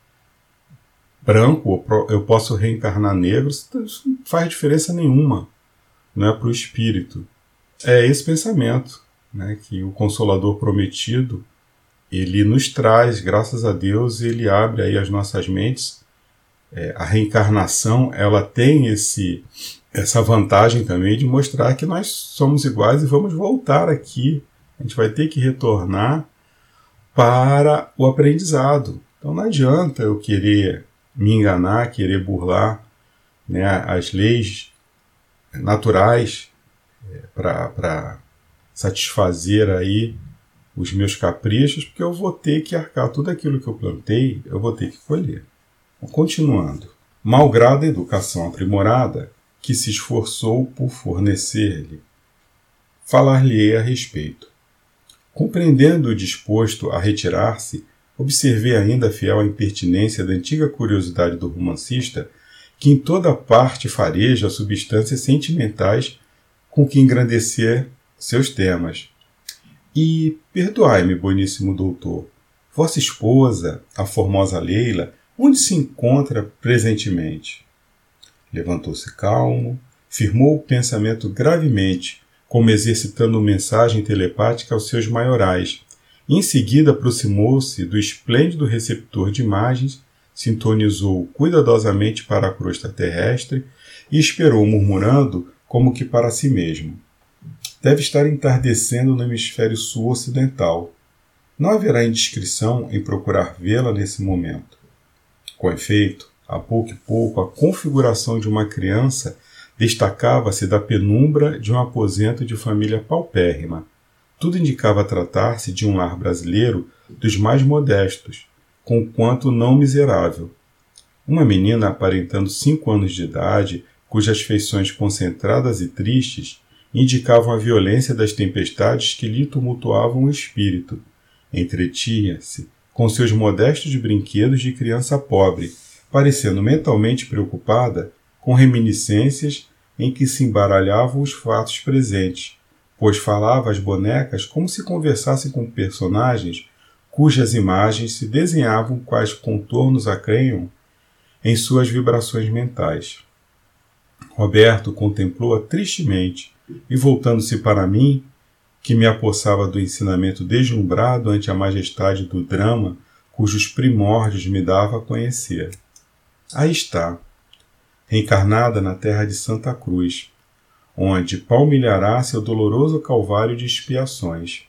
branco, eu posso reencarnar negro, isso não faz diferença nenhuma não é para o espírito é esse pensamento né, que o Consolador prometido ele nos traz, graças a Deus, ele abre aí as nossas mentes. É, a reencarnação ela tem esse essa vantagem também de mostrar que nós somos iguais e vamos voltar aqui. A gente vai ter que retornar para o aprendizado. Então não adianta eu querer me enganar, querer burlar né, as leis naturais para satisfazer aí os meus caprichos, porque eu vou ter que arcar tudo aquilo que eu plantei, eu vou ter que colher. Continuando. malgrado a educação aprimorada que se esforçou por fornecer-lhe. Falar-lhe-ei a respeito. Compreendendo o disposto a retirar-se, observei ainda fiel à impertinência da antiga curiosidade do romancista, que em toda parte fareja substâncias sentimentais com que engrandecer seus temas. E perdoai-me, boníssimo doutor, vossa esposa, a formosa Leila, onde se encontra presentemente? Levantou-se calmo, firmou o pensamento gravemente, como exercitando mensagem telepática aos seus maiorais. Em seguida aproximou-se do esplêndido receptor de imagens, sintonizou cuidadosamente para a crosta terrestre e esperou, murmurando como que para si mesmo. Deve estar entardecendo no hemisfério sul ocidental. Não haverá indiscrição em procurar vê-la nesse momento. Com efeito, a pouco e pouco, a configuração de uma criança destacava-se da penumbra de um aposento de família paupérrima. Tudo indicava tratar-se de um lar brasileiro dos mais modestos, conquanto não miserável. Uma menina aparentando cinco anos de idade, cujas feições concentradas e tristes indicavam a violência das tempestades que lhe tumultuavam o espírito. Entretinha-se com seus modestos brinquedos de criança pobre, parecendo mentalmente preocupada com reminiscências em que se embaralhavam os fatos presentes, pois falava às bonecas como se conversasse com personagens cujas imagens se desenhavam quais contornos acrenham em suas vibrações mentais. Roberto contemplou-a tristemente e, voltando-se para mim, que me apossava do ensinamento deslumbrado ante a majestade do drama cujos primórdios me dava a conhecer. Aí está, reencarnada na terra de Santa Cruz, onde palmilhará seu doloroso calvário de expiações.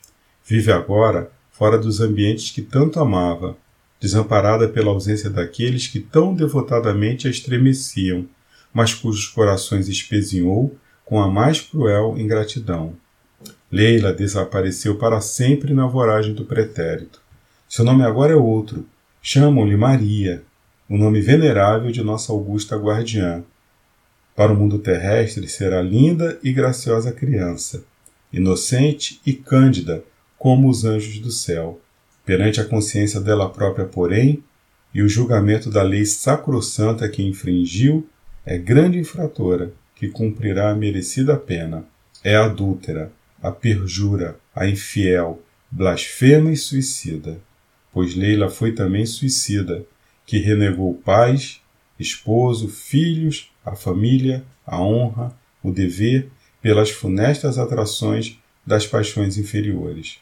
Vive agora fora dos ambientes que tanto amava, desamparada pela ausência daqueles que tão devotadamente a estremeciam, mas cujos corações espezinhou com a mais cruel ingratidão. Leila desapareceu para sempre na voragem do pretérito. Seu nome agora é outro. Chamam-lhe Maria, o nome venerável de nossa augusta guardiã. Para o mundo terrestre será linda e graciosa criança, inocente e cândida como os anjos do céu. Perante a consciência dela própria, porém, e o julgamento da lei sacrossanta que infringiu, é grande infratora que cumprirá a merecida pena. É adúltera, a perjura, a infiel, blasfema e suicida. Pois Leila foi também suicida, que renegou pais, esposo, filhos, a família, a honra, o dever, pelas funestas atrações das paixões inferiores.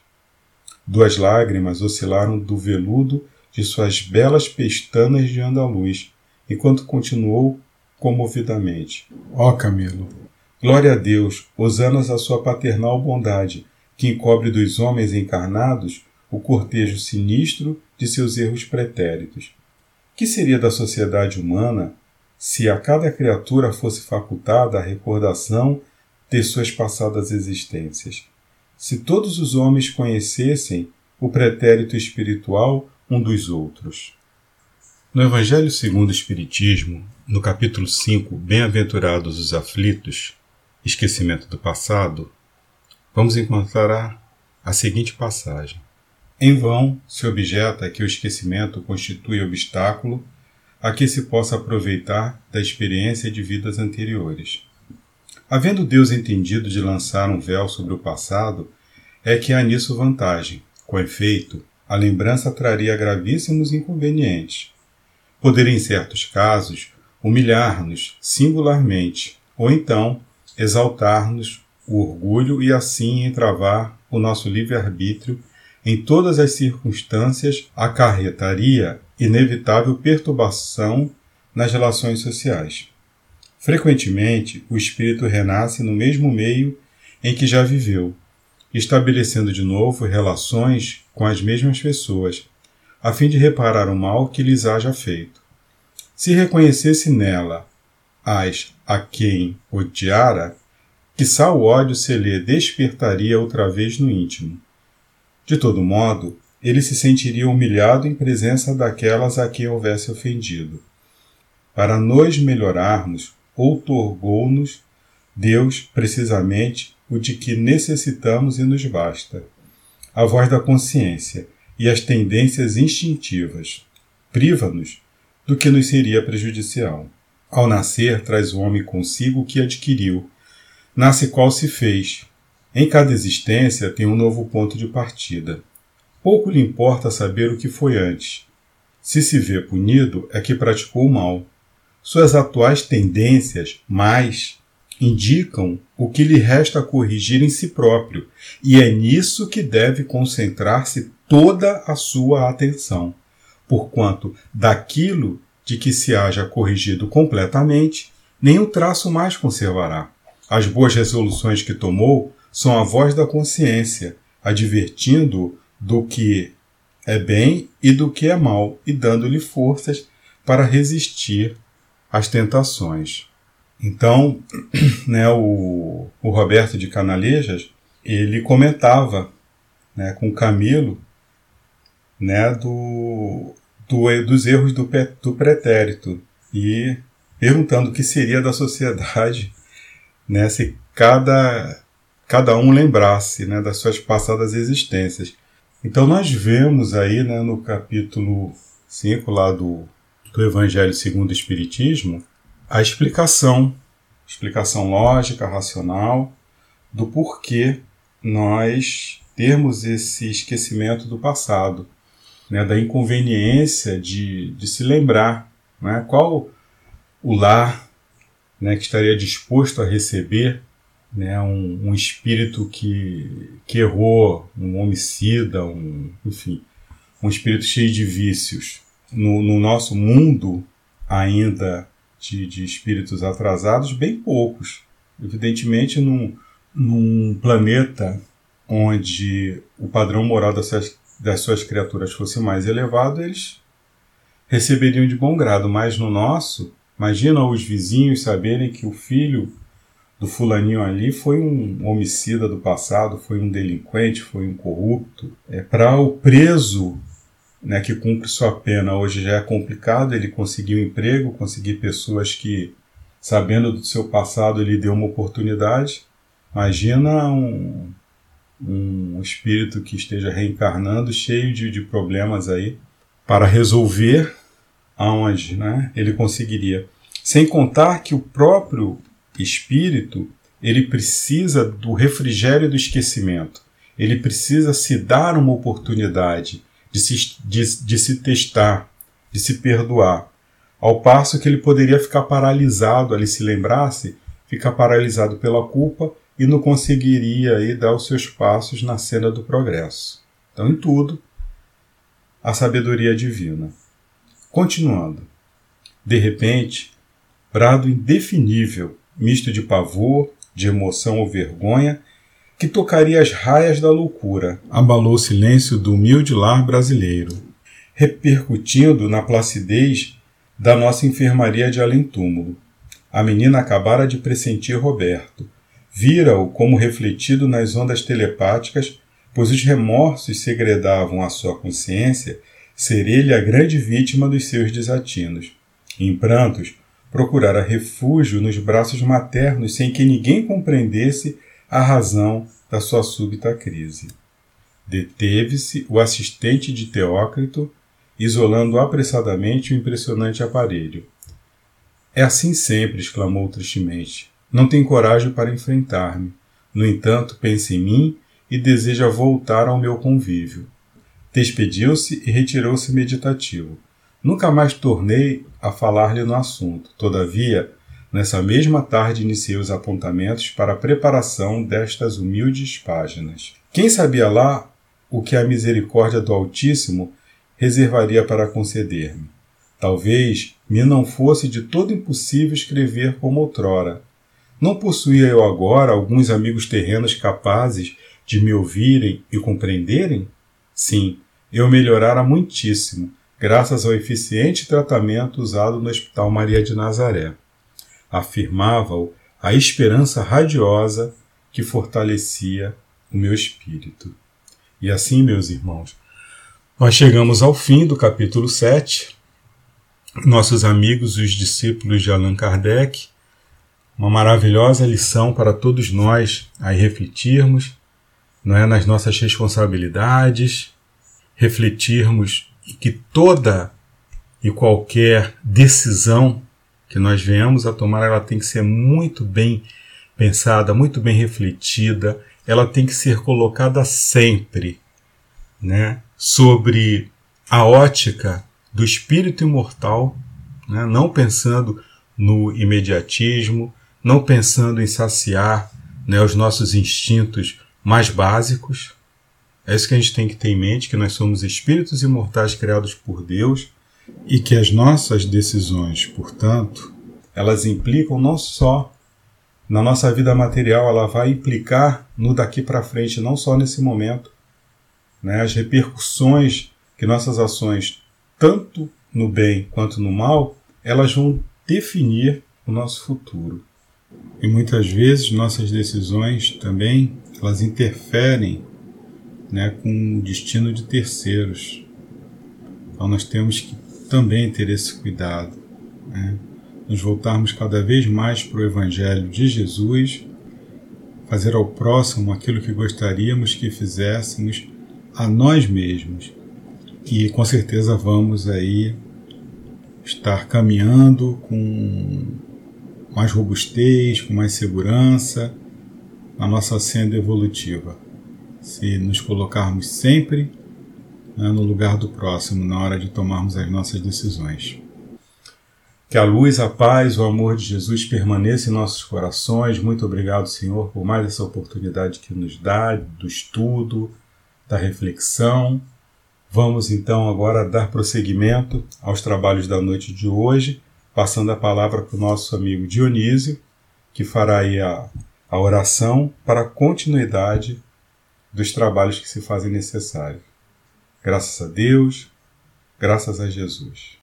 Duas lágrimas oscilaram do veludo de suas belas pestanas de andaluz, enquanto continuou comovidamente: Ó oh, Camilo, glória a Deus, hosanas a sua paternal bondade, que encobre dos homens encarnados o cortejo sinistro de seus erros pretéritos. Que seria da sociedade humana se a cada criatura fosse facultada a recordação de suas passadas existências? Se todos os homens conhecessem o pretérito espiritual um dos outros. No Evangelho segundo o Espiritismo, no capítulo 5, Bem-aventurados os aflitos, esquecimento do passado, vamos encontrar a seguinte passagem. Em vão se objeta que o esquecimento constitui obstáculo a que se possa aproveitar da experiência de vidas anteriores. Havendo Deus entendido de lançar um véu sobre o passado, é que há nisso vantagem. Com efeito, a lembrança traria gravíssimos inconvenientes. Poder, em certos casos, humilhar-nos singularmente, ou então exaltar-nos o orgulho e assim entravar o nosso livre-arbítrio em todas as circunstâncias, acarretaria inevitável perturbação nas relações sociais. Frequentemente, o espírito renasce no mesmo meio em que já viveu, estabelecendo de novo relações com as mesmas pessoas, a fim de reparar o mal que lhes haja feito. Se reconhecesse nela as a quem odiara, quizá o ódio se lhe despertaria outra vez no íntimo. De todo modo, ele se sentiria humilhado em presença daquelas a quem houvesse ofendido. para nos melhorarmos, outorgou-nos Deus, precisamente, o de que necessitamos e nos basta. A voz da consciência e as tendências instintivas priva-nos do que nos seria prejudicial. Ao nascer, traz o homem consigo o que adquiriu, nasce qual se fez. Em cada existência tem um novo ponto de partida. Pouco lhe importa saber o que foi antes. Se se vê punido, é que praticou o mal. Suas atuais tendências, mais, indicam o que lhe resta corrigir em si próprio, e é nisso que deve concentrar-se toda a sua atenção, porquanto daquilo de que se haja corrigido completamente, nem o traço mais conservará. As boas resoluções que tomou são a voz da consciência, advertindo do que é bem e do que é mal, e dando-lhe forças para resistir às tentações. Então, (clears throat) né, o, o Roberto de Canalejas, ele comentava né, com Camilo né, do, do, dos erros do, do pretérito e perguntando o que seria da sociedade (laughs) né, se cada, cada um lembrasse né, das suas passadas existências. Então nós vemos aí né, no capítulo 5 lá do, do Evangelho segundo o Espiritismo a explicação, explicação lógica, racional, do porquê nós termos esse esquecimento do passado, né, da inconveniência de, de se lembrar né, qual o lar né, que estaria disposto a receber né, um, um, espírito que, que errou, um homicida, um, enfim, um espírito cheio de vícios. No, no nosso mundo ainda de, de, espíritos atrasados, bem poucos. Evidentemente, num, num planeta onde o padrão moral suas, das suas criaturas fosse mais elevado, eles receberiam de bom grado, mas no nosso, imagina os vizinhos saberem que o filho do fulaninho ali foi um homicida do passado, foi um delinquente, foi um corrupto. É para o preso, né, que cumpre sua pena, hoje já é complicado ele conseguir um emprego, conseguir pessoas que sabendo do seu passado ele deu uma oportunidade. Imagina um, um espírito que esteja reencarnando cheio de, de problemas aí para resolver aonde né, ele conseguiria. Sem contar que o próprio espírito, ele precisa do refrigério do esquecimento. Ele precisa se dar uma oportunidade de se, de, de se testar, de se perdoar. Ao passo que ele poderia ficar paralisado, ali se lembrasse, ficar paralisado pela culpa e não conseguiria aí dar os seus passos na cena do progresso. Então, em tudo, a sabedoria divina. Continuando. De repente, brado indefinível misto de pavor, de emoção ou vergonha, que tocaria as raias da loucura, abalou o silêncio do humilde lar brasileiro, repercutindo na placidez da nossa enfermaria de além-túmulo. A menina acabara de pressentir Roberto. Vira-o como refletido nas ondas telepáticas, pois os remorsos segredavam à sua consciência ser ele a grande vítima dos seus desatinos. Em prantos, procurara refúgio nos braços maternos sem que ninguém compreendesse a razão da sua súbita crise. Deteve-se o assistente de Teócrito, isolando apressadamente o impressionante aparelho. É assim sempre, exclamou tristemente. Não tem coragem para enfrentar-me. No entanto, pensa em mim e deseja voltar ao meu convívio. Despediu-se e retirou-se meditativo. Nunca mais tornei a falar-lhe no assunto. Todavia, nessa mesma tarde iniciei os apontamentos para a preparação destas humildes páginas. Quem sabia lá o que a misericórdia do Altíssimo reservaria para conceder-me? Talvez me não fosse de todo impossível escrever como outrora. Não possuía eu agora alguns amigos terrenos capazes de me ouvirem e compreenderem? Sim, eu melhorara muitíssimo graças ao eficiente tratamento usado no Hospital Maria de Nazaré. Afirmava-o a esperança radiosa que fortalecia o meu espírito. E assim, meus irmãos, nós chegamos ao fim do capítulo 7, nossos amigos, os discípulos de Allan Kardec, uma maravilhosa lição para todos nós aí refletirmos, não é nas nossas responsabilidades, refletirmos que toda e qualquer decisão que nós venhamos a tomar, ela tem que ser muito bem pensada, muito bem refletida, ela tem que ser colocada sempre, né, sobre a ótica do espírito imortal, né, não pensando no imediatismo, não pensando em saciar né, os nossos instintos mais básicos. É isso que a gente tem que ter em mente, que nós somos espíritos imortais criados por Deus e que as nossas decisões, portanto, elas implicam não só na nossa vida material, ela vai implicar no daqui para frente, não só nesse momento. Né? As repercussões que nossas ações, tanto no bem quanto no mal, elas vão definir o nosso futuro. E muitas vezes nossas decisões também elas interferem né, com o destino de terceiros. Então nós temos que também ter esse cuidado, né? nos voltarmos cada vez mais para o Evangelho de Jesus, fazer ao próximo aquilo que gostaríamos que fizéssemos a nós mesmos. E com certeza vamos aí estar caminhando mais robustez, com mais segurança na nossa senda evolutiva. Se nos colocarmos sempre né, no lugar do próximo na hora de tomarmos as nossas decisões. Que a luz, a paz, o amor de Jesus permaneça em nossos corações. Muito obrigado, Senhor, por mais essa oportunidade que nos dá do estudo, da reflexão. Vamos então agora dar prosseguimento aos trabalhos da noite de hoje, passando a palavra para o nosso amigo Dionísio, que fará aí a, a oração para a continuidade dos trabalhos que se fazem necessários. Graças a Deus, graças a Jesus.